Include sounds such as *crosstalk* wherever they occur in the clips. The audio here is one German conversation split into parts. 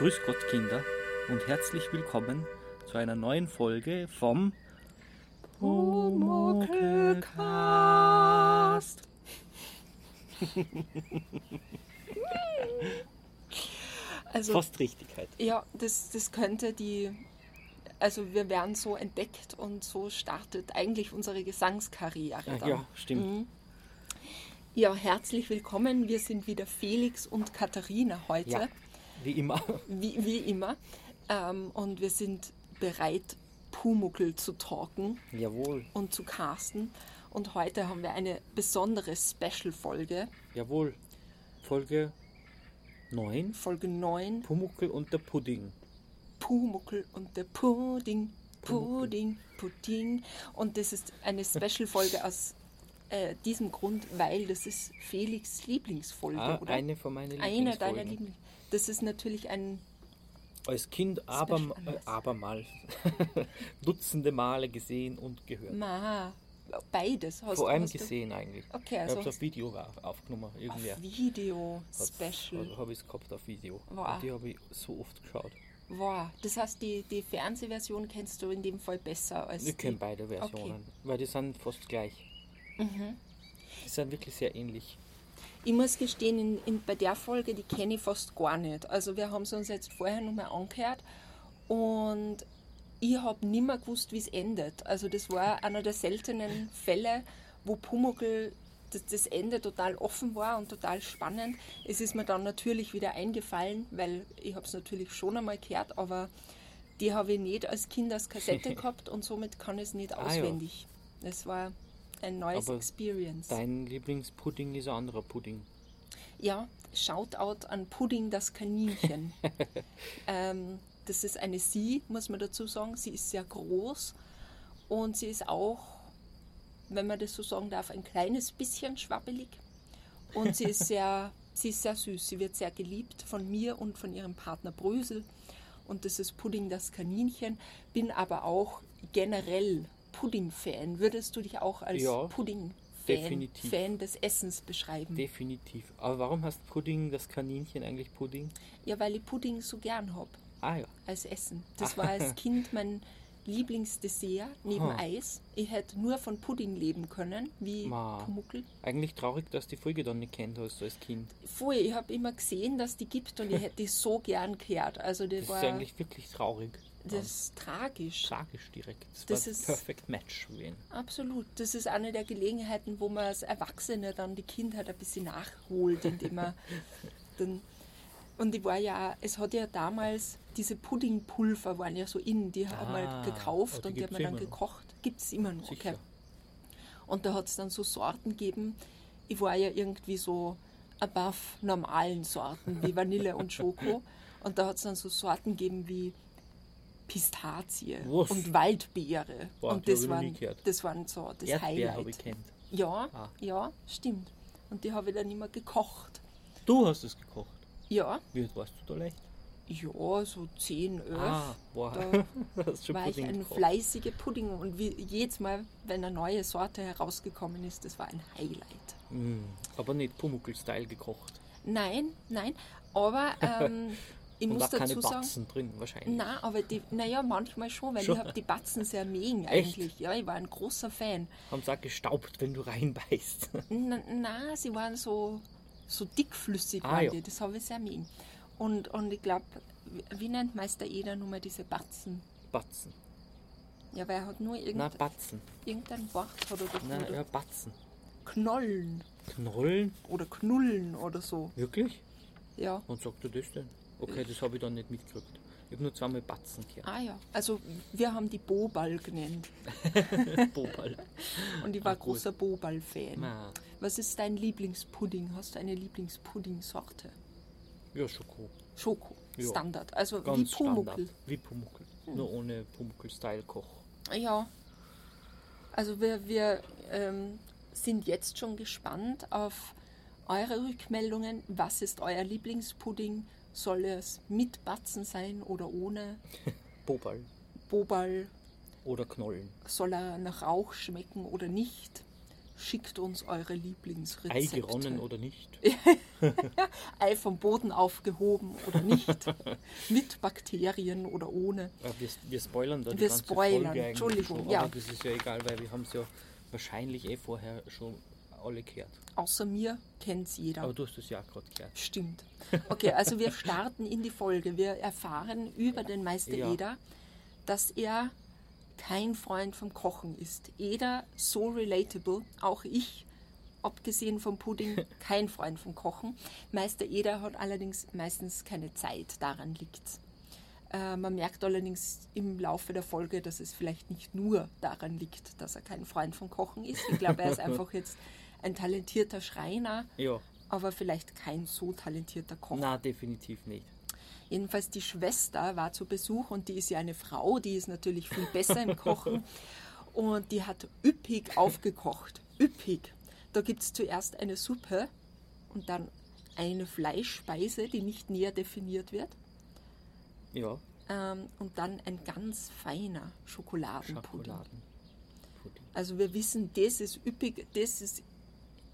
Grüß Gott, Kinder, und herzlich willkommen zu einer neuen Folge vom Pumuckelcast. *laughs* Also, Fast Richtigkeit. ja, das, das könnte die. Also, wir werden so entdeckt und so startet eigentlich unsere Gesangskarriere. Ah, Dann. Ja, stimmt. Mhm. Ja, herzlich willkommen. Wir sind wieder Felix und Katharina heute, Ja, wie immer. wie, wie immer. Ähm, und wir sind bereit, Pumuckel zu talken Jawohl, und zu casten. Und heute haben wir eine besondere Special-Folge, jawohl. Folge 9. Folge 9. Pumuckel und der Pudding. Pumuckel und der Pudding, Pudding, Pudding. Und das ist eine Special-Folge aus äh, diesem Grund, weil das ist Felix Lieblingsfolge, Ah, oder? eine von meinen Eine deiner Lieblingsfolgen. Lieblings. Das ist natürlich ein. Als Kind aber, äh, Anlass. abermals *laughs* Dutzende Male gesehen und gehört. Ma, beides hast Vor allem hast du- gesehen eigentlich. Okay, ich also habe es auf Video auf- aufgenommen. Irgendwer. Auf Video Special. Habe ich es gehabt auf Video. Wow. Und die habe ich so oft geschaut. Wow, das heißt, die, die Fernsehversion kennst du in dem Fall besser als Ich kenne beide Versionen, weil die sind fast gleich. Mhm. Die sind wirklich sehr ähnlich. Ich muss gestehen, in, in, bei der Folge, die kenne ich fast gar nicht. Also wir haben es uns jetzt vorher nochmal angehört und ich habe nicht mehr gewusst, wie es endet. Also das war einer der seltenen Fälle, wo Pumuckl das, das Ende total offen war und total spannend. Es ist mir dann natürlich wieder eingefallen, weil ich habe es natürlich schon einmal gehört, aber die habe ich nicht als Kind als Kassette *laughs* gehabt und somit kann ich es nicht Ah, ja. auswendig. Das war ein neues Aber Experience. Dein Lieblingspudding ist ein anderer Pudding. Ja, Shoutout an Pudding das Kaninchen. *laughs* ähm, das ist eine Sie, muss man dazu sagen. Sie ist sehr groß und sie ist auch, wenn man das so sagen darf, ein kleines bisschen schwabbelig. Und sie ist sehr, *laughs* sie ist sehr süß. Sie wird sehr geliebt von mir und von ihrem Partner Brösel. Und das ist Pudding das Kaninchen. Bin aber auch generell Pudding-Fan. Würdest du dich auch als Ja, Pudding-Fan. Fan des Essens beschreiben? Definitiv. Aber warum heißt Pudding das Kaninchen eigentlich Pudding? Ja, weil ich Pudding so gern hab Ah ja. als Essen. Das war als *laughs* Kind mein Lieblingsdessert neben Ah. Eis. Ich hätte nur von Pudding leben können, wie Ma. Pumuckl. Eigentlich traurig, dass die Folge dann nicht kennt hast als Kind. Vorher, ich habe immer gesehen, dass die gibt und ich hätte die so gern gehört. Also die Das war ist eigentlich wirklich traurig. Das ist tragisch. Tragisch direkt. Das, Das ist- Perfect Match gewesen. Absolut. Das ist eine der Gelegenheiten, wo man als Erwachsene dann die Kindheit ein bisschen nachholt, indem man *laughs* dann. Und ich war ja, es hat ja damals, diese Puddingpulver waren ja so in, die haben wir Ah, halt gekauft oh, und die hat gibt's man dann gekocht. Gibt es immer noch. Okay. Und da hat es dann so Sorten gegeben. Ich war ja irgendwie so above normalen Sorten, wie Vanille und Schoko. *laughs* Und da hat es dann so Sorten gegeben wie Pistazie Was? und Waldbeere. Boah, und das ich waren, das waren so das Erdbeer Highlight. habe ich kennt. Ja, Ah. ja, stimmt. Und die habe ich dann immer gekocht. Du hast es gekocht. Ja, Wie alt warst du da leicht? ja, so 10, 11. Ah, boah. Da *laughs* hast schon war ich Pudding ein gekocht. fleißiger Pudding und wie jedes Mal, wenn eine neue Sorte herausgekommen ist, das war ein Highlight. Mm, aber nicht Pumuckl-Style gekocht. Nein, nein, aber *laughs* ähm, ich Und muss auch keine sagen, Batzen drin wahrscheinlich. na, aber die, naja, manchmal schon, weil Schon? ich habe die Batzen sehr Echt? eigentlich. Ja, ich war ein großer Fan. Haben sie auch gestaubt, wenn du reinbeißt. *laughs* Na, na sie waren so, so dickflüssig, Ah, ja. die. das habe ich sehr mögen. Und, und ich glaube, wie nennt Meister Eder nun mal diese Batzen? Batzen. Ja, weil er hat nur Na, irgend, Batzen. irgendein Wort hat er dafür. Na, ja, Batzen. Knollen Knollen? oder Knullen oder so. Wirklich? Ja. Und sagt er das denn? Okay, das habe ich dann nicht mitgekriegt. Ich habe nur zweimal Batzen gehört. Ah ja, also wir haben die Bobal genannt. *laughs* Bobal. Und ich war Ah, großer Bobal-Fan. Was ist dein Lieblingspudding? Hast du eine Lieblingspudding-Sorte? ja, Schoko. Schoko. Ja. Standard. Also Ganz wie Pumuckl. Wie Pumuckl. Nur ohne Pumuckl-Style-Koch. Ja. Also wir, wir ähm, sind jetzt schon gespannt auf eure Rückmeldungen. Was ist euer Lieblingspudding? Soll es mit Batzen sein oder ohne? *laughs* Bobal. Bobal? Oder Knollen. Soll er nach Rauch schmecken oder nicht? schickt uns eure Lieblingsrezepte. Ei geronnen oder nicht? *laughs* Ei vom Boden aufgehoben oder nicht. *laughs* Mit Bakterien oder ohne. Ja, wir, wir spoilern da die Wir ganze spoilern, Folge eigentlich Entschuldigung, schon, ja. Das ist ja egal, weil wir haben es ja wahrscheinlich eh vorher schon alle gehört. Außer mir kennt's jeder. Aber du hast es ja gerade gehört. Stimmt. Okay, also wir starten in die Folge. Wir erfahren über den Meister Ja. Eder, dass er kein Freund vom Kochen ist. Eder so relatable, auch ich, abgesehen vom Pudding, *laughs* kein Freund vom Kochen. Meister Eder hat allerdings meistens keine Zeit, daran liegt's. Äh, man merkt allerdings im Laufe der Folge, dass es vielleicht nicht nur daran liegt, dass er kein Freund vom Kochen ist. Ich glaube, er ist *laughs* einfach jetzt ein talentierter Schreiner, Ja, aber vielleicht kein so talentierter Koch. na definitiv nicht. Jedenfalls die Schwester war zu Besuch und die ist ja eine Frau, die ist natürlich viel besser im Kochen *laughs* und die hat üppig aufgekocht. Üppig. Da gibt es zuerst eine Suppe und dann eine Fleischspeise, die nicht näher definiert wird Ja, ähm, und dann ein ganz feiner Schokoladenpudding. Schokoladenpudding. Also wir wissen, das ist üppig, das ist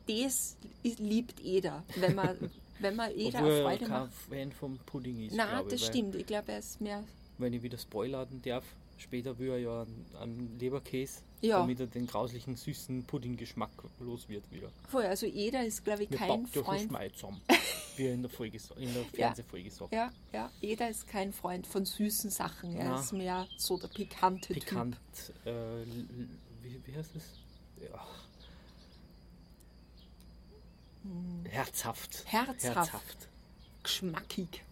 das liebt Eder, wenn man *laughs* wenn man Eder Obwohl eine er Freude kein macht. Fan vom Pudding ist, ich, das weil- stimmt. Ich glaube, er ist mehr wenn ich wieder spoilern darf, später will er ja einen, einen Leberkäse, Ja. damit er den grauslichen süßen Puddinggeschmack los wird wieder. voll. Also Eder ist, glaube ich, Wir kein Freund. Schmeiß zusammen, wie er in der, Folge, in der *laughs* Fernsehfolge sagt. Ja, ja, Eder ist kein Freund von süßen Sachen. Er Na. ist mehr so der pikante Pikant, äh, l- l- wie, wie heißt es? Ja. Herzhaft. Herzhaft. Herzhaft. Geschmackig.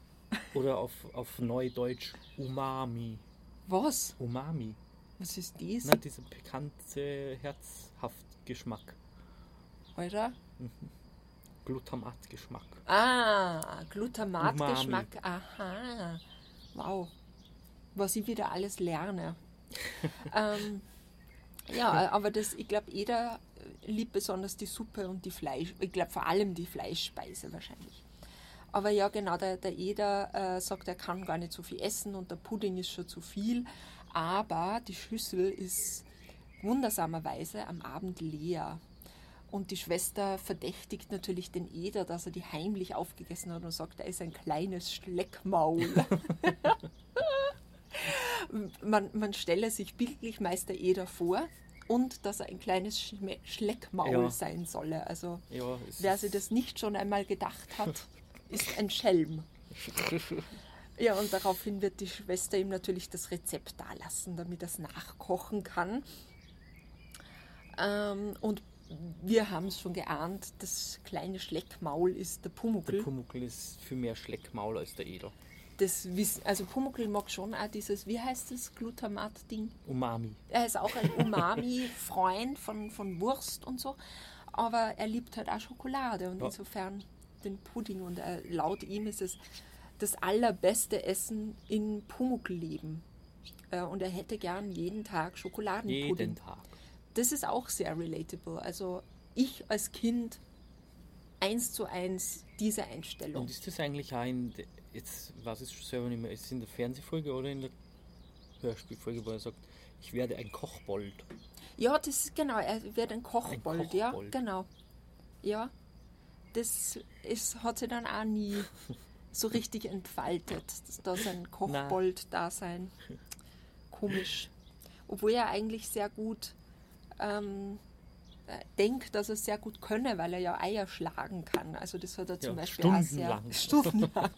Oder auf, auf Neudeutsch Umami. Was? Umami. Was ist das? Na, dieser pikante, herzhaft Geschmack. Alter? Glutamatgeschmack. Ah, Glutamatgeschmack. Aha. Wow. Was ich wieder alles lerne. *laughs* ähm, ja, aber das, ich glaube, jeder liebt besonders die Suppe und die Fleisch. Ich glaube vor allem die Fleischspeise wahrscheinlich. Aber ja, genau, der, der Eder äh, sagt, er kann gar nicht so viel essen und der Pudding ist schon zu viel. Aber die Schüssel ist wundersamerweise am Abend leer. Und die Schwester verdächtigt natürlich den Eder, dass er die heimlich aufgegessen hat und sagt, er ist ein kleines Schleckmaul. *laughs* man, man stelle sich bildlich Meister Eder vor und dass er ein kleines Schme Schleckmaul Ja. sein solle. Also Ja, wer sich das nicht schon einmal gedacht hat, ist ein Schelm. *laughs* Ja, und daraufhin wird die Schwester ihm natürlich das Rezept dalassen, damit er es nachkochen kann. Ähm, und wir haben es schon geahnt, das kleine Schleckmaul ist der Pumuckl. Der Pumuckl ist viel mehr Schleckmaul als der Eder. Das wissen, also Pumuckl mag schon auch dieses, wie heißt das, Glutamat-Ding? Umami. Er ist auch ein Umami-Freund von, von Wurst und so, aber er liebt halt auch Schokolade und Ja. insofern den Pudding und er, laut ihm ist es das allerbeste Essen in Pumuckl-Leben. Äh, und er hätte gern jeden Tag Schokoladenpudding. Jeden Tag. Das ist auch sehr relatable. Also ich als Kind eins zu eins diese Einstellung. Und ist das eigentlich auch in, jetzt weiß ich schon selber nicht mehr, ist es in der Fernsehfolge oder in der Hörspielfolge, wo er sagt, ich werde ein Kochbold. Ja, das ist genau, er wird ein Kochbold, ja, Kochbold. genau. Ja, das ist, hat sich dann auch nie *laughs* so richtig entfaltet, dass da sein. Komisch. Obwohl er eigentlich sehr gut ähm, äh, denkt, dass er es sehr gut könne, weil er ja Eier schlagen kann. Also das hat er zum Ja, Beispiel auch sehr stundenlang. stundenlang.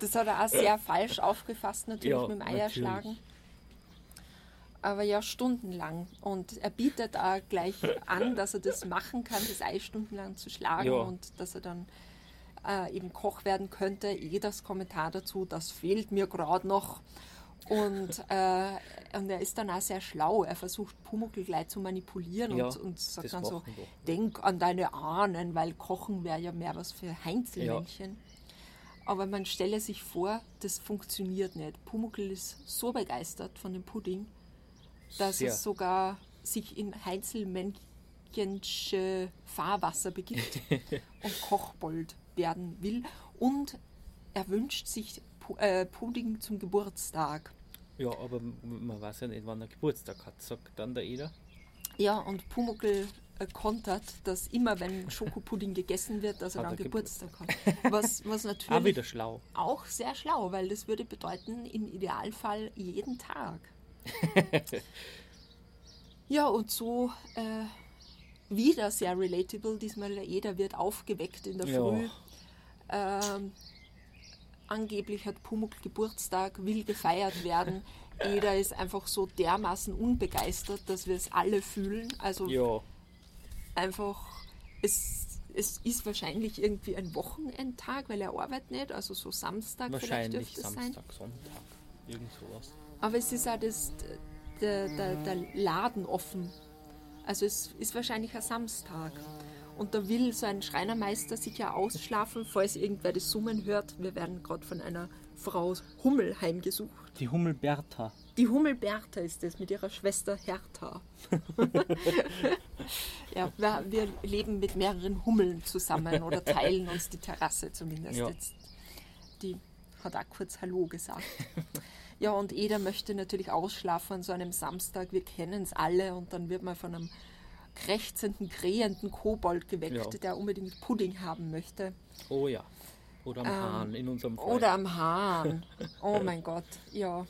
Das hat er auch sehr falsch aufgefasst natürlich Ja, mit dem Eierschlagen. natürlich. Aber ja, stundenlang. Und er bietet auch gleich an, dass er das machen kann, das Ei stundenlang zu schlagen Ja. und dass er dann äh, eben Koch werden könnte. Eh das Kommentar dazu, das fehlt mir gerade noch. Und, äh, und er ist dann auch sehr schlau. Er versucht Pumuckl gleich zu manipulieren Ja, und, und sagt dann so, denk an deine Ahnen, weil Kochen wäre ja mehr was für Heinzelmännchen. Aber man stelle sich vor, das funktioniert nicht. Pumuckl ist so begeistert von dem Pudding, dass Sehr. es sogar sich in Heinzelmänchensche Fahrwasser begibt *laughs* und Kochbold werden will. Und er wünscht sich äh, Pudding zum Geburtstag. Ja, aber man weiß ja nicht, wann er Geburtstag hat, sagt dann der Eder. Ja, und Pumuckl äh, kontert, dass immer, wenn Schokopudding gegessen wird, dass er Hat dann er Geburtstag hat. Was, was Auch natürlich wieder schlau. auch sehr schlau, weil das würde bedeuten, im Idealfall jeden Tag. *laughs* ja, und so äh, wieder sehr relatable. Diesmal der Eder wird aufgeweckt in der Ja. Früh. Ähm, angeblich hat Pumuckl Geburtstag, will gefeiert werden. *laughs* Eder ist einfach so dermaßen unbegeistert, dass wir es alle fühlen. Also Ja, einfach, es, es ist wahrscheinlich irgendwie ein Wochenendtag, weil er arbeitet nicht, also so Samstag vielleicht wahrscheinlich dürfte es sein. Sonntag. Irgend sowas. Aber es ist auch das, der, der, der Laden offen. Also es ist wahrscheinlich ein Samstag. Und da will so ein Schreinermeister sicher ausschlafen, falls irgendwer das Summen hört. Wir werden gerade von einer Frau Hummel heimgesucht. Die Hummel Bertha. Die Hummel Bertha ist es mit ihrer Schwester Hertha. *laughs* ja, wir, wir leben mit mehreren Hummeln zusammen oder teilen uns die Terrasse zumindest Ja. jetzt. Die hat auch kurz Hallo gesagt. Ja, und Eder möchte natürlich ausschlafen an so einem Samstag. Wir kennen es alle und dann wird man von einem krächzenden, krähenden Kobold geweckt, Ja. der unbedingt Pudding haben möchte. Oh ja. Oder am Hahn in unserem Fall. Ähm, Oder am Hahn. *laughs* Oh mein Gott, ja.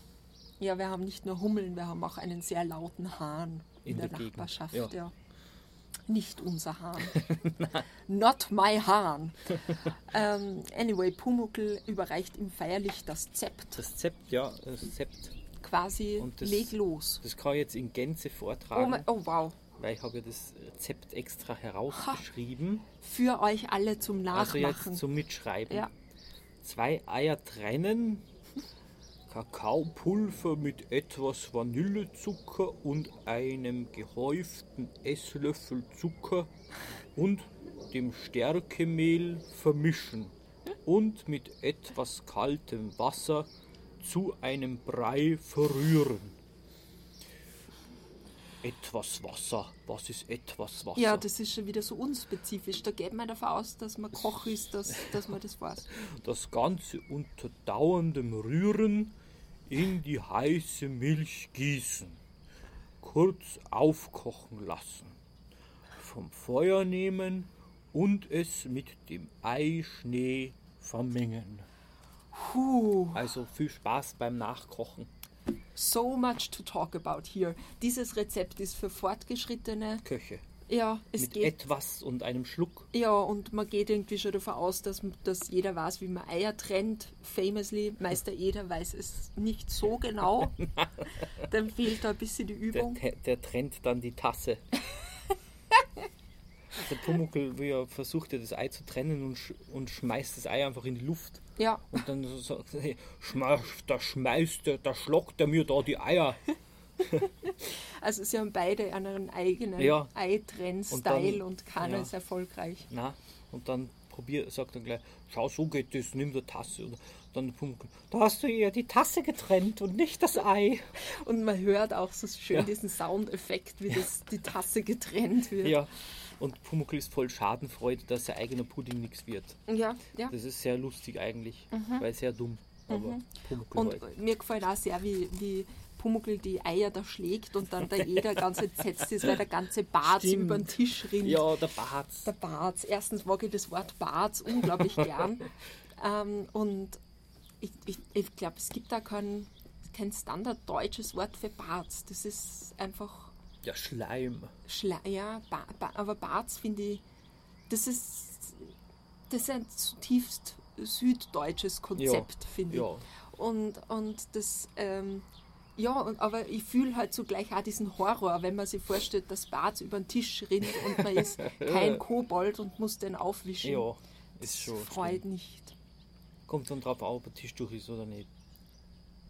Ja, wir haben nicht nur Hummeln, wir haben auch einen sehr lauten Hahn in, In der, der Nachbarschaft. ja. Ja. *laughs* Nicht unser Hahn. *laughs* Not my Hahn. ähm, anyway, Pumuckl überreicht ihm feierlich das Zept. Das Zept, ja, das Zept. Quasi das- leg los. Das kann ich jetzt in Gänze Oh, vortragen, mein, oh wow. Weil ich habe ja das Rezept extra herausgeschrieben. Für euch alle zum Also Nachmachen. jetzt zum Mitschreiben. ja. Zwei Eier trennen, Kakaopulver mit etwas Vanillezucker und einem gehäuften Esslöffel Zucker und dem Stärkemehl vermischen und mit etwas kaltem Wasser zu einem Brei verrühren. Etwas Wasser. Was ist etwas Wasser? ja, das ist schon wieder so unspezifisch. Da geht man davon aus, dass man Koch ist, dass, dass man das weiß. *laughs* das Ganze unter dauerndem Rühren in die heiße Milch gießen, kurz aufkochen lassen, vom Feuer nehmen und es mit dem Eischnee vermengen. Puh. Also viel Spaß beim Nachkochen. So much to talk about here. Dieses Rezept ist für Fortgeschrittene. Köche. Ja, es mit geht. etwas und einem Schluck. Ja, und man geht irgendwie schon davon aus, dass, dass jeder weiß, wie man Eier trennt. Famously, Meister Eder weiß es nicht so *laughs* genau. Dann fehlt da ein bisschen die Der, Übung. der, der trennt dann die Tasse. *laughs* Der Pumuckl wie er versucht ja das Ei zu trennen und, sch und schmeißt das Ei einfach in die Luft. Ja, Und dann so sagt er, hey, schmeiß, da schmeißt er, da schlockt er mir da die Eier. *laughs* also sie haben beide einen eigenen Ja. Und Eitrenn-Style dann- und keiner ja. ist erfolgreich. Na, und dann probier, sagt er gleich, schau, so geht das, nimm die Tasse. Und dann der Pumuckl, da hast du ja die Tasse getrennt und nicht das Ei. Und man hört auch so schön Ja. diesen Soundeffekt, wie das, die Tasse getrennt wird. Ja. Und Pumuckl ist voll Schadenfreude, dass sein eigener Pudding nichts wird. ja. ja. Das ist sehr lustig eigentlich, weil sehr dumm. Aber Pumuckl Und halt. mir gefällt auch sehr, wie, wie Pumuckl die Eier da schlägt und dann der *laughs* jeder ganz entsetzt ist, weil der ganze Bart Stimmt. über den Tisch rinnt. Ja, der Barz. Der Barz. Erstens mag ich das Wort Barz unglaublich *laughs* gern. Ähm, und ich, ich, ich glaube, es gibt da kein, kein standarddeutsches Wort für Barz. Das ist einfach Ja, Schleim. Schla ja, ba ba aber Barz finde ich, das ist, das ist ein zutiefst süddeutsches Konzept, finde ich. Ja. Und, und das, ähm, ja, und, aber ich fühle halt zugleich auch diesen Horror, wenn man sich vorstellt, dass Barz über den Tisch rinnt und man ist *laughs* kein Kobold und muss den aufwischen. Ja, ist schon. Freut schlimm. nicht. Kommt dann drauf an, ob ein Tischtuch ist oder nicht.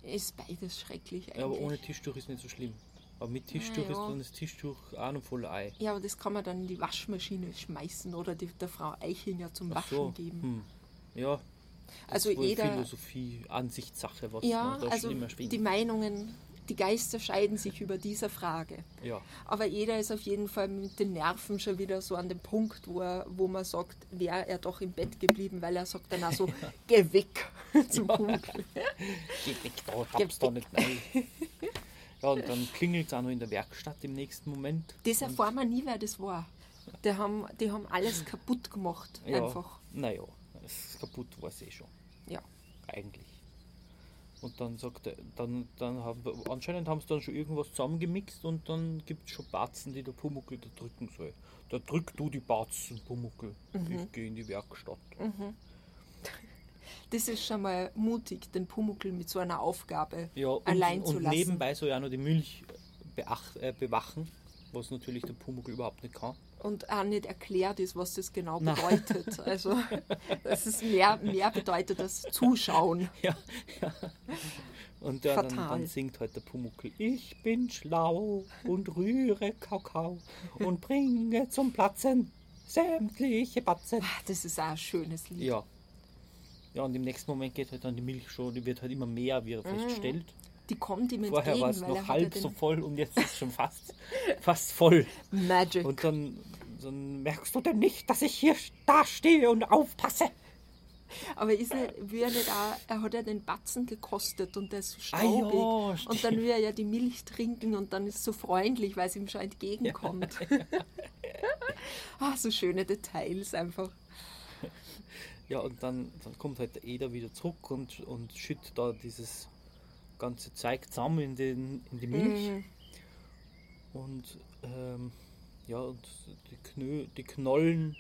Ist beides schrecklich eigentlich. Ja, aber ohne Tischtuch ist nicht so schlimm. Aber mit Tischtuch Ja, ist dann das Tischtuch auch noch voll Ei. Ja, aber das kann man dann in die Waschmaschine schmeißen oder die, der Frau Eichinger zum Ach Waschen so. geben. Hm. Ja. Das Also ist jeder- Philosophie, Ansichtssache, was Ja, da also schlimmer die. Meinungen, die Geister scheiden sich über diese Frage. Ja. Aber jeder ist auf jeden Fall mit den Nerven schon wieder so an dem Punkt, wo, er, wo man sagt, wäre er doch im Bett geblieben, weil er sagt dann auch so, *laughs* geh weg *laughs* zum Punkt. Geh weg da, hab's da nicht rein. Ja, und dann klingelt es auch noch in der Werkstatt im nächsten Moment. Das erfahren wir nie, wer das war. Die haben, die haben alles kaputt gemacht, Ja, einfach. naja, kaputt war es eh schon. Ja. Eigentlich. Und dann sagt er, dann, dann haben wir, anscheinend haben sie dann schon irgendwas zusammengemixt und dann gibt es schon Batzen, die der Pumuckel da drücken soll. Da drück du die Batzen, Pumuckel. Ich gehe in die Werkstatt. Das ist schon mal mutig, den Pumuckl mit so einer Aufgabe Ja, und, allein zu und lassen. nebenbei soll ja noch die Milch beach, äh, bewachen, was natürlich der Pumuckel überhaupt nicht kann. und auch nicht erklärt ist, was das genau Nein. bedeutet. *laughs* Also, dass es mehr, mehr bedeutet als Zuschauen. *laughs* Ja, ja. Und ja, dann, dann singt halt der Pumuckel, ich bin schlau und rühre Kakao und bringe zum Platzen sämtliche Batzen. Ah, Das ist auch ein schönes Lied. Ja. Ja, und im nächsten Moment geht halt dann die Milch schon, die wird halt immer mehr, wie er feststellt. Die kommt ihm Vorher entgegen, war es noch er halb ja so voll und jetzt ist es schon fast, *laughs* fast voll. Magic. Und dann, dann merkst du denn nicht, dass ich hier da stehe und aufpasse. Aber ist nicht, will er nicht auch, er hat ja den Batzen gekostet und der ist so Ah ja, staubig. und dann will er ja die Milch trinken und dann ist es so freundlich, weil es ihm schon entgegenkommt. *laughs* *laughs* ah, so schöne Details einfach. Ja, und dann, dann kommt halt der Eder wieder zurück und, und schüttet da dieses ganze Zeug zusammen in, den, in die Milch. Mhm. Und ähm, ja, und die, Knö, die Knollen,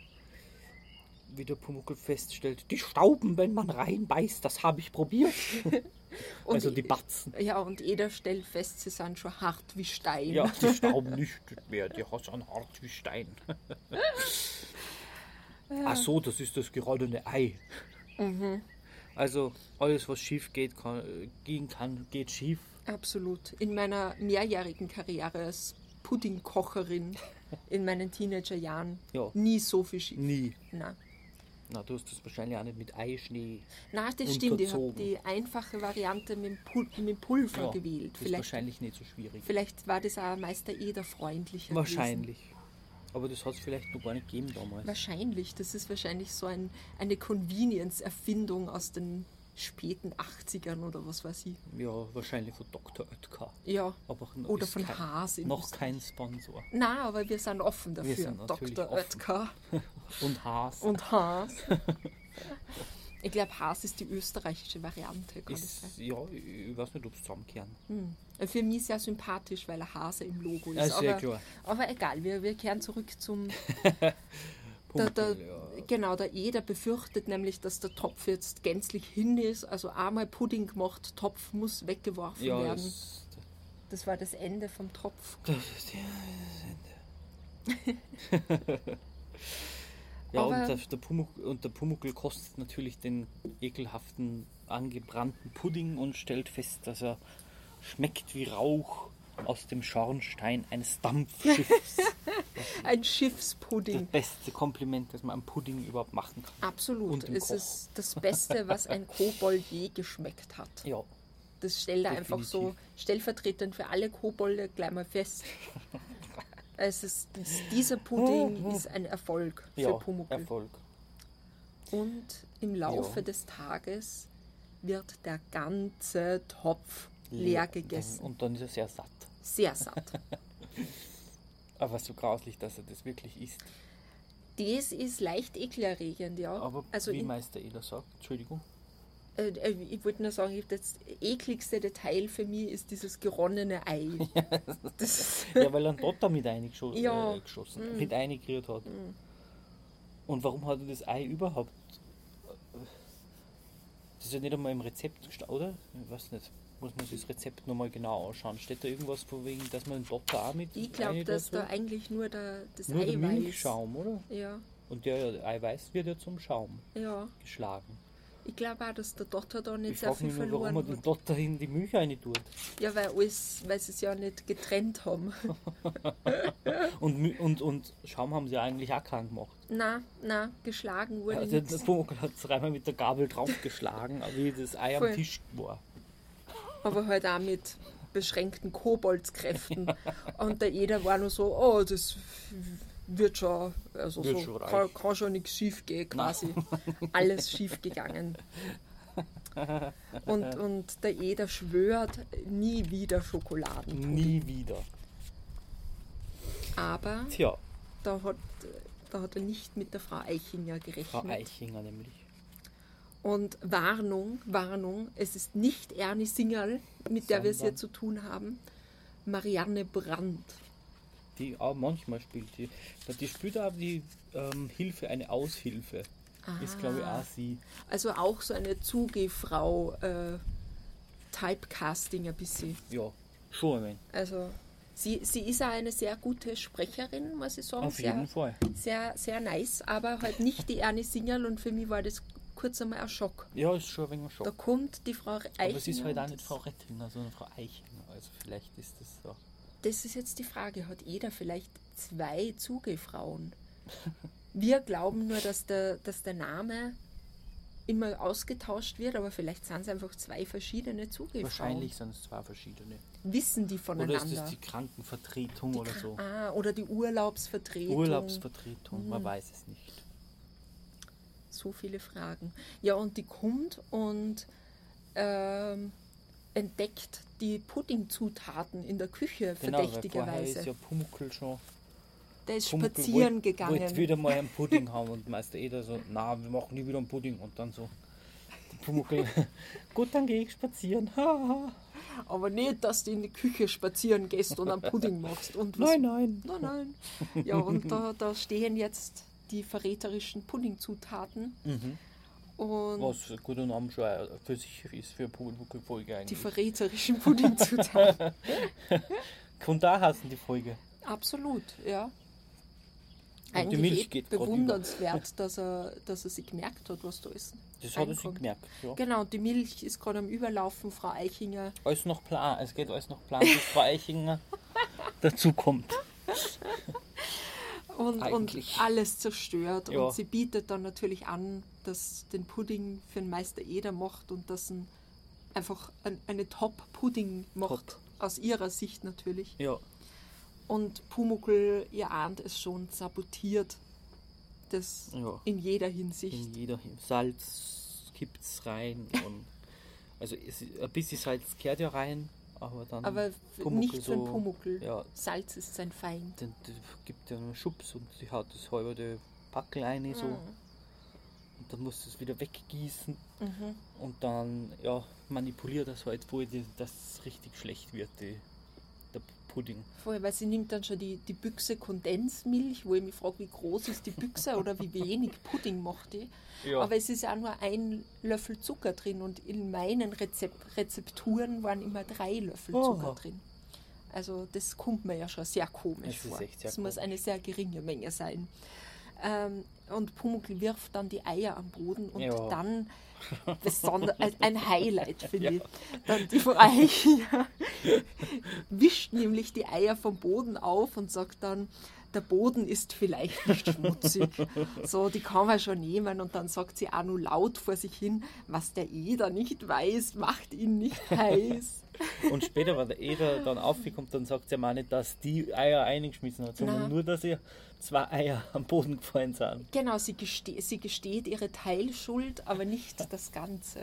wie der Pumuckel feststellt, die stauben, wenn man reinbeißt, das habe ich probiert. *laughs* Also die Batzen. Ja, und Eder stellt fest, sie sind schon hart wie Stein. Ja, die *laughs* stauben nicht mehr, die sind hart wie Stein. *laughs* Ach so, das ist das gerollene Ei. Mhm. Also alles, was schief geht, kann, gehen kann, geht schief. Absolut. In meiner mehrjährigen Karriere als Puddingkocherin in meinen Teenagerjahren Ja. nie so viel schief. Nie. Nein. Na, du hast das wahrscheinlich auch nicht mit Eischnee. Nein, das stimmt. Ich habe die einfache Variante mit dem, Pul mit Pulver Ja, gewählt. Das ist Vielleicht, wahrscheinlich nicht so schwierig. vielleicht war das auch Meister Eder freundlicher. Gewesen. Aber das hat es vielleicht noch gar nicht gegeben damals. Wahrscheinlich. Das ist wahrscheinlich so ein, eine Convenience-Erfindung aus den späten 80ern oder was weiß ich. Ja, wahrscheinlich von Dr. Oetker. Ja. Aber Oder von kein, Haas. Noch kein Sponsor. Nein, aber wir sind offen dafür. sind natürlich Dr. Oetker *laughs* Und Haas und Haas. *laughs* ich glaube, Haas ist die österreichische Variante. Kann das sein? ist, ja, ich weiß nicht, ob es zusammenkehren. Hm. Für mich sehr sympathisch, weil er Hase im Logo ist. Ja, sehr aber, klar. aber egal, wir, wir kehren zurück zum. *laughs* Der, der, ja. Genau, der Eder befürchtet nämlich, dass der Topf jetzt gänzlich hin ist. Also einmal Pudding gemacht, Topf muss weggeworfen Ja, werden. das, Das war das Ende vom Topf. das ist ja das Ende. *laughs* *laughs* ja, Aber- und der, der Pumuckl, und der Pumuckl kostet natürlich den ekelhaften, angebrannten Pudding und stellt fest, dass er schmeckt wie Rauch aus dem Schornstein eines Dampfschiffs. *laughs* Ein das Schiffspudding. beste Kompliment, das man am Pudding überhaupt machen kann. Absolut. Es Koch. ist das Beste, was ein Kobold je geschmeckt hat. Ja, Das stellt er einfach so stellvertretend für alle Kobolde gleich mal fest. *laughs* Es ist, dieser Pudding ist ein Erfolg für ja Pumuckl. Erfolg. Und im Laufe Ja. des Tages wird der ganze Topf leer gegessen. Und dann ist er sehr satt. Sehr satt. *laughs* Aber so grauslich, dass er das wirklich isst. Das ist leicht ekelerregend, ja. Aber also wie Meister Eder sagt, Entschuldigung. Äh, äh, ich wollte nur sagen, das ekligste Detail für mich ist dieses geronnene Ei. *laughs* Ja, weil er einen Dotter mit eingeschossen, Ja. äh, geschossen, mit eingerührt hat. Und warum hat er das Ei überhaupt? Das ist ja nicht einmal im Rezept oder? Ich weiß nicht. Muss man sich das Rezept nochmal genau anschauen. Steht da irgendwas von wegen, dass man den Dotter auch mit ich glaube, dass da eigentlich nur der, das Nur der Eiweiß. Milchschaum, oder? Ja, Und der, der Eiweiß wird ja zum Schaum ja. geschlagen. Ich glaube auch, dass der Dotter da nicht Ich sehr viel mich nur, warum verloren man den hat. Dotter in die Milch rein tut. Ja, weil, alles, weil sie es ja nicht getrennt haben. *laughs* Und, und, und Schaum haben sie eigentlich auch keinen gemacht. na, na, geschlagen wurde Also der nichts. Pumuckl hat es einmal mit der Gabel draufgeschlagen, wie das Ei Voll. am Tisch war. aber halt auch mit beschränkten Koboldskräften. *laughs* Und der Eder war nur so, oh, das wird schon, also Wird so, schon kann, kann schon nichts schief gehen, quasi. Alles schief gegangen. Und, *laughs* und der Eder schwört, nie wieder Schokoladen. Nie wieder. Aber Tja, da hat, da hat er nicht mit der Frau Eichinger gerechnet. Frau Eichinger nämlich. Und Warnung, Warnung, es ist nicht Ernie Singerl, mit der wir es hier Sondern? zu tun haben, Marianne Brandt. Die auch manchmal spielt die. Die spielt auch die ähm, Hilfe, eine Aushilfe. Ist glaube ich Ah. auch sie. Also auch so eine Zugefrau, äh, Typecasting ein bisschen. Ja, schon wenig. Also sie, sie ist auch eine sehr gute Sprecherin, muss ich sagen. Auf sehr, jeden Fall. Sehr, sehr nice, aber halt nicht die Ernie Singerl und für mich war das kurz einmal ein Schock. Ja, ist schon ein wenig ein Schock. Da kommt die Frau Eichinger. Aber es ist halt auch nicht Frau Rettinger, sondern Frau Eichinger. Also vielleicht ist das so. Das ist jetzt die Frage, hat jeder vielleicht zwei Zugefrauen? Wir glauben nur, dass der, dass der Name immer ausgetauscht wird, aber vielleicht sind es einfach zwei verschiedene Zugefrauen. Wahrscheinlich sind es zwei verschiedene. Wissen die Oder voneinander? ist das die Krankenvertretung Die oder so? Ah, oder die Urlaubsvertretung. Urlaubsvertretung, Mhm. man weiß es nicht. So viele Fragen. Ja, und die kommt und ähm, entdeckt die Puddingzutaten in der Küche Genau, verdächtigerweise. ist ja Pumuckl schon der ist Pumuckl spazieren wollt- gegangen. wollte wieder mal *laughs* einen Pudding haben und Meister Eder so, na, wir machen nie wieder einen Pudding und dann so Pumuckl, *laughs* gut, dann gehe ich spazieren. *laughs* Aber nicht, dass du in die Küche spazieren gehst und einen Pudding machst. Und was nein, nein. Nein, nein. Ja, und da, da stehen jetzt die verräterischen Puddingzutaten. Mhm. Und Was gut und Namen schon für sich ist für die eigentlich. verräterischen Puddingzutaten. *laughs* Und da hassen die Folge. Absolut, ja. Und die Eigentlich Milch eh geht bewundernswert, dass er, dass er sich gemerkt hat, was da ist. Das hat er sich gemerkt. Ja. Genau, die Milch ist gerade am Überlaufen, Frau Eichinger. Alles noch Plan, es geht alles noch Plan, bis Frau Eichinger *laughs* dazu *laughs* Und, und alles zerstört. Ja. Und sie bietet dann natürlich an, dass den Pudding für den Meister Eder macht und dass ein, einfach ein, eine Top-Pudding macht. Top. Aus ihrer Sicht natürlich. Ja, Und Pumuckl, ihr ahnt es schon, sabotiert das Ja. in jeder Hinsicht. in jeder Hin- Salz gibt's rein *laughs* und also es, ein bisschen Salz gehört ja rein, aber dann Aber Pumuckl nicht so- Pumuckl. ja, Salz ist sein Feind. dann gibt ja einen Schubs und sie haut das halbe Packel rein so Mhm. und dann muss es wieder weggießen Mhm. und dann ja manipuliert das halt, wo die, das richtig schlecht wird, die, Pudding. Voll, weil sie nimmt dann schon die, die Büchse Kondensmilch, wo ich mich frage, wie groß ist die Büchse oder wie wenig Pudding macht die. Ja. Aber es ist auch nur ein Löffel Zucker drin und in meinen Rezep Rezepturen waren immer drei Löffel Oh. Zucker drin. Also das kommt mir ja schon sehr komisch Das vor. das muss eine sehr geringe Menge sein. Ähm, und Pumuckl wirft dann die Eier am Boden und Ja. dann besonders ein- ein Highlight finde ich. Dann die Frau Eichinger *laughs* wischt nämlich die Eier vom Boden auf und sagt dann, der Boden ist vielleicht nicht schmutzig. *laughs* So, die kann man schon nehmen. Und dann sagt sie auch nur laut vor sich hin, was der Eder nicht weiß, macht ihn nicht *laughs* heiß. Und später, wenn der Eder dann aufkommt, dann sagt sie mal nicht, dass die Eier eingeschmissen hat, sondern Nein. nur, dass ihr zwei Eier am Boden gefallen sind. Genau, sie, geste sie gesteht ihre Teilschuld, aber nicht das Ganze.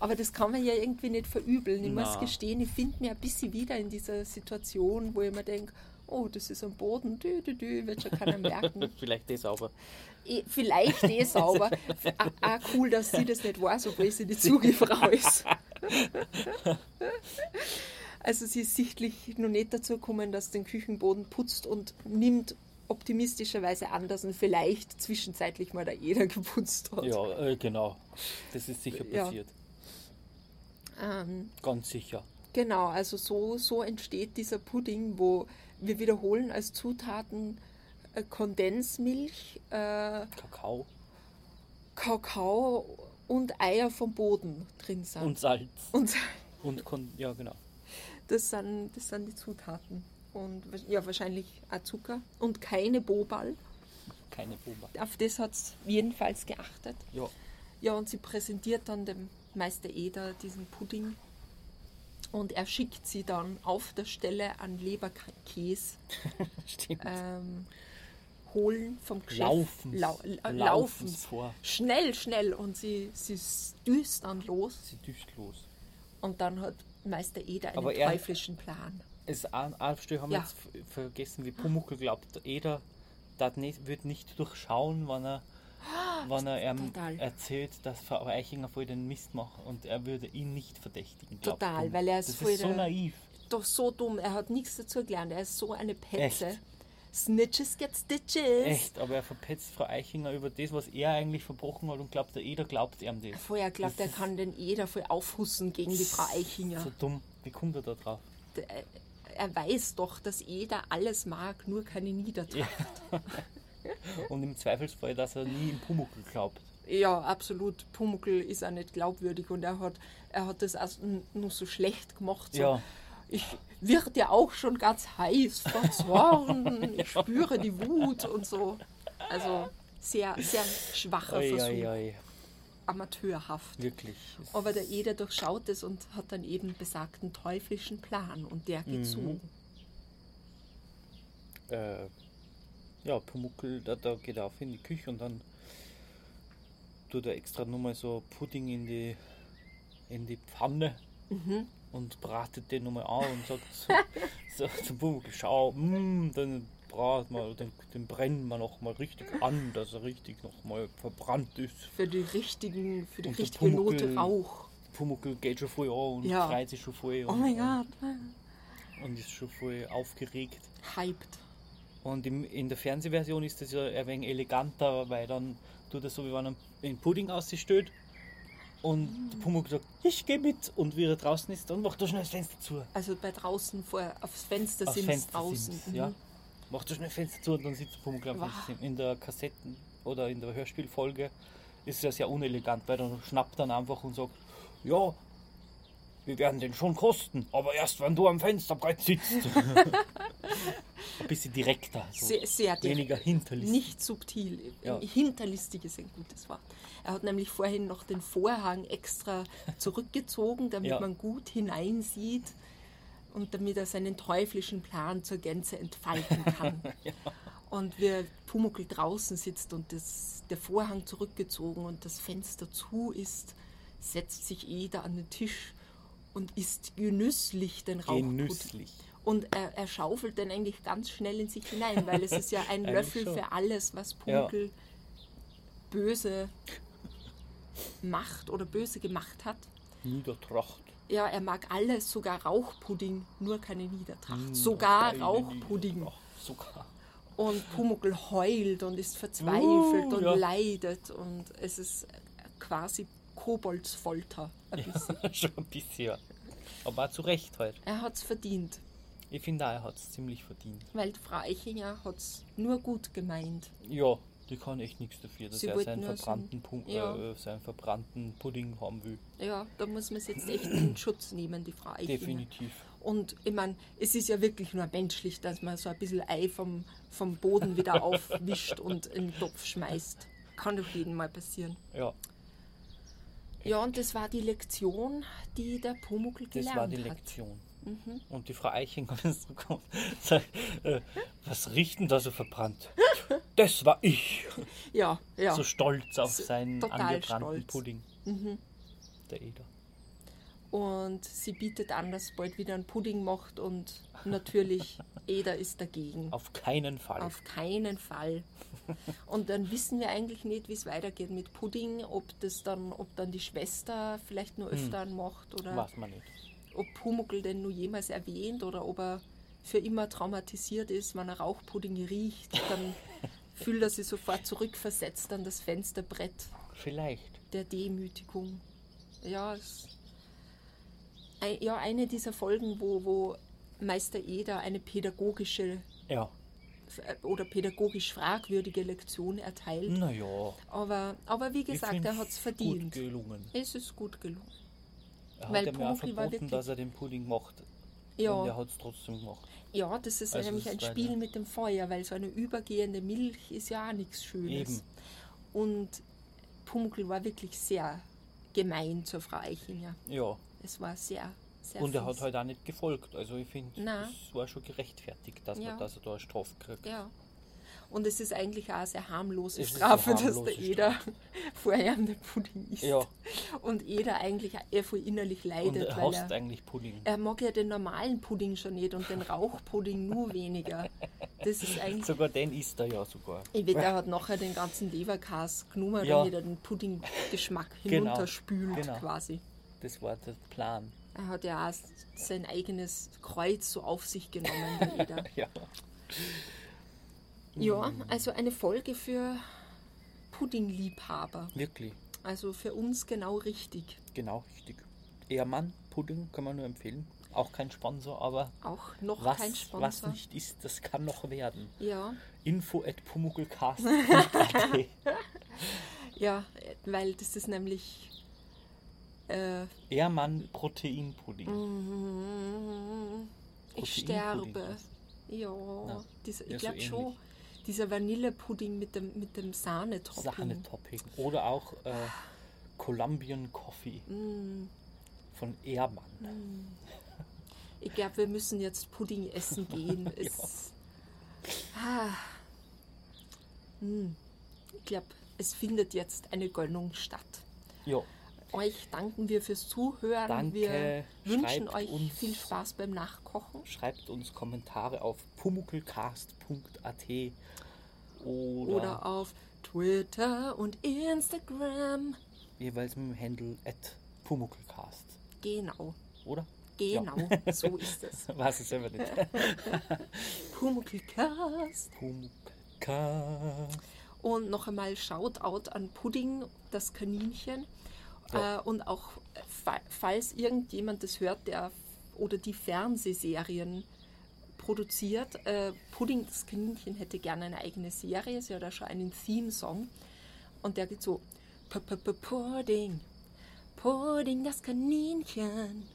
Aber das kann man ja irgendwie nicht verübeln. Ich muss Na. gestehen, ich finde mich ein bisschen wieder in dieser Situation, wo ich mir denke, oh, das ist am Boden, dü, dü, dü, wird schon keiner merken. *laughs* Vielleicht das aber. Eh, Vielleicht eh sauber. Auch- Auch cool, dass sie das nicht weiß, obwohl sie die Zugefrau ist. *laughs* Also sie ist sichtlich noch nicht dazu gekommen, dass den Küchenboden putzt und nimmt optimistischerweise an, dass ihn vielleicht zwischenzeitlich mal der Eder geputzt hat. Ja, äh, genau. Das ist sicher Ja. passiert. Ähm, Ganz sicher. genau, also so, so entsteht dieser Pudding, wo wir wiederholen als Zutaten äh, Kondensmilch, äh, Kakao Kakao und Eier vom Boden drin sind. und Salz. Und Und Kon ja, genau. das sind, das sind die Zutaten. Und ja, wahrscheinlich auch Zucker und keine Bobal. Keine Boba. Auf das hat es jedenfalls geachtet. Ja, Ja, und sie präsentiert dann dem Meister Eder diesen Pudding. Und er schickt sie dann auf der Stelle an Leberkäse *laughs* ähm, holen vom Geschäft. Laufens. Lau äh, laufens. vor. Schnell, schnell. Und sie, sie düst dann los. Sie düst los. Und dann hat Meister Eder einen Aber er- teuflischen Plan. Es haben wir Ja. jetzt vergessen, wie Pumuckl glaubt, der Eder, dat nicht, wird nicht durchschauen, wenn er, *gasps* wenn er ihm Total. erzählt, dass Frau Eichinger voll den Mist macht und er würde ihn nicht verdächtigen. Total, weil er ist das voll ist so der- naiv. Doch so dumm, er hat nichts dazu gelernt. Er ist so eine Petze. Echt? Snitches get stitches. Echt, aber er verpetzt Frau Eichinger über das, was er eigentlich verbrochen hat und glaubt, der Eder glaubt ihm das. Vorher glaubt, er kann den Eder voll aufhussen gegen die Frau Eichinger. So dumm. Wie kommt er da drauf? Der- Er weiß doch, dass Eder alles mag, nur keine Niedertracht. *laughs* Und im Zweifelsfall, dass er nie im Pumuckl glaubt. Ja, absolut. Pumuckl ist auch nicht glaubwürdig und er hat, er hat das auch nur so schlecht gemacht. So. Ja. Ich wird ja auch schon ganz heiß vor Zorn. Ich spüre die Wut und so. Also sehr, sehr schwacher Oi, Versuch. oi, oi. Amateurhaft. Wirklich. Aber der Eder durchschaut es und hat dann eben besagten teuflischen Plan und der geht so. äh, ja, Pumuckl, da, da geht er auf in die Küche und dann tut er extra nochmal so Pudding in die, in die Pfanne und bratet den nochmal an und sagt so, *laughs* so zum Pumuckl, schau, mm, dann brat mal, den, den brennen wir nochmal richtig an, dass er richtig nochmal verbrannt ist. Für die richtigen, für die Und richtige Note Pumuckl- Rauch. Pumuckl geht schon voll an und Ja. freut sich schon voll Oh mein Gott. und ist schon voll aufgeregt. Hyped. Und im, in der Fernsehversion ist das ja ein wenig eleganter, weil dann tut er so, wie wenn er den Pudding ausstellt und der Pumuckl sagt, ich gehe mit. Und wie er draußen ist, dann macht er schnell das Fenster zu. Also bei draußen vor, aufs Fenster Aufs sind Fenster draußen. Mhm. ja. Macht er schnell das Fenster zu und dann sitzt der Pumuckl am. Fenster. In der Kassetten- oder in der Hörspielfolge ist es ja sehr unelegant, weil er schnappt dann einfach und sagt, ja, wir werden den schon kosten, aber erst wenn du am Fensterbrett sitzt. *laughs* ein bisschen direkter, so Sehr, sehr direkt. weniger hinterlistig. Nicht subtil. Ja. Hinterlistig ist ein gutes Wort. Er hat nämlich vorhin noch den Vorhang extra zurückgezogen, damit Ja. man gut hineinsieht und damit er seinen teuflischen Plan zur Gänze entfalten kann. *laughs* Und wie Pumuckl draußen sitzt und das, der Vorhang zurückgezogen und das Fenster zu ist, setzt sich Eder an den Tisch und isst genüsslich den Rauchpudding. Genüsslich. Und er, er schaufelt den eigentlich ganz schnell in sich hinein, weil es ist ja ein *laughs* Löffel schon. für alles, was Pumuckl böse macht oder böse gemacht hat. Niedertracht. Ja, er mag alles, sogar Rauchpudding, nur keine Niedertracht. sogar Keine Rauchpudding. Niedertracht. Sogar. Und Pumuckl heult und ist verzweifelt Uh, und ja. leidet und es ist quasi Koboldsfolter. Ein bisschen. *laughs* Schon ein bisschen. Aber auch zu Recht halt. Er hat es verdient, Ich finde auch, er hat es ziemlich verdient. weil Frau Eichinger hat es nur gut gemeint. Ja, die kann echt nichts dafür, dass Sie er seinen verbrannten, Pun Ja. äh, seinen verbrannten Pudding haben will. Ja, da muss man es jetzt echt in *clears throat* Schutz nehmen, die Frau Eichinger. Definitiv. Und ich meine, es ist ja wirklich nur menschlich, dass man so ein bisschen Ei vom, vom Boden wieder *laughs* aufwischt und in den Topf schmeißt. Kann doch jedem mal passieren. Ja, Ja, und das war die Lektion, die der Pumuckl das gelernt war die hat. Lektion. Und die Frau Eichinger, *laughs* so kommt, sagt, äh, was riecht denn da so verbrannt? *laughs* Das war ich. Ja, ja. So stolz auf seinen total angebrannten stolz. Mhm. Pudding. Der Eder. Und sie bietet an, dass sie bald wieder einen Pudding macht und natürlich, *laughs* Eder ist dagegen. Auf keinen Fall. Auf keinen Fall. Und dann wissen wir eigentlich nicht, wie es weitergeht mit Pudding, ob das dann, ob dann die Schwester vielleicht nur öfter einen macht oder Weiß man nicht. ob Pumuckl denn nur jemals erwähnt oder ob er für immer traumatisiert ist, wenn er Rauchpudding riecht, dann *laughs* fühlt er sich sofort zurückversetzt an das Fensterbrett Vielleicht. der Demütigung. Ja, es, ein, ja eine dieser Folgen, wo, wo Meister Eder eine pädagogische Ja. oder pädagogisch fragwürdige Lektion erteilt. Naja. Aber, aber wie gesagt, er hat es Gut verdient. gelungen. Es ist gut gelungen. Er Weil hat ja verboten, wirklich- dass er den Pudding macht. Und Ja, er hat es trotzdem gemacht. ja, das ist Also nämlich ein Spiel mit dem Feuer, weil so eine übergehende Milch ist ja auch nichts Schönes. Eben. Und Pumuckl war wirklich sehr gemein zur Frau Eichinger. Ja. Es war sehr, sehr Und er hat halt auch nicht gefolgt. Also ich finde, es war schon gerechtfertigt, dass, Ja. man, dass er da eine Strafe kriegt. Ja. Und es ist eigentlich auch eine sehr harmlose Strafe, eine dass harmlose der Eder vorher den Pudding isst. Ja. Und Eder eigentlich eher voll innerlich Und leidet, er weil hasst er, eigentlich Pudding. er mag ja den normalen Pudding schon nicht und den Rauchpudding nur *laughs* weniger. Das ist eigentlich. Sogar den isst er ja sogar. Ich wette, er *laughs* hat nachher den ganzen Leberkas genommen, Ja. damit er den Puddinggeschmack Genau, hinunterspült genau. quasi. Das war der Plan. Er hat ja auch sein eigenes Kreuz so auf sich genommen, der Eder. *laughs* Ja. Ja, also eine Folge für Puddingliebhaber. Wirklich. Also für uns genau richtig. Genau, richtig. Ehrmann, Pudding kann man nur empfehlen. Auch kein Sponsor, aber Auch noch was, kein Sponsor. was nicht ist, das kann noch werden. Ja, Info at pumuckelcast. *laughs* ja, weil das ist nämlich äh, Ehrmann Proteinpudding. Mm, Ich Proteinpudding sterbe. Ja, Ja, dieser, ich ja, so glaube schon, dieser Vanillepudding mit dem, mit dem Sahnetopping. Sahnetopping. Oder auch äh, Colombian Coffee Mm, von Ehrmann. ich glaube, wir müssen jetzt Pudding essen gehen. *laughs* Es, ah, mm, ich glaube, es findet jetzt eine Gönnung statt. Ja, Euch danken wir fürs Zuhören. Danke. Wir wünschen Schreibt euch uns- viel Spaß beim Nachkochen. schreibt uns Kommentare auf pumuckelcast.at oder, Oder auf Twitter und Instagram. jeweils mit dem Handle at pumuckelcast. Genau, Oder? genau, *laughs* so ist es. Weiß ich selber nicht. *laughs* Pumuckl-Cast. Pumuckelcast. Und noch einmal Shoutout an Pudding, das Kaninchen. Ja. Äh, und auch, fa- falls irgendjemand das hört, der oder die Fernsehserien produziert, äh, Pudding, das Kaninchen hätte gerne eine eigene Serie. Sie hat auch schon einen Theme-Song. Und der geht so: P -p -p Pudding, Pudding, das Kaninchen.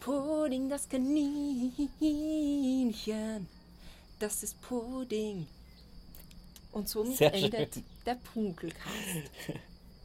Pudding, das Kaninchen. Das ist Pudding. Und somit endet der Punkelcast. *laughs*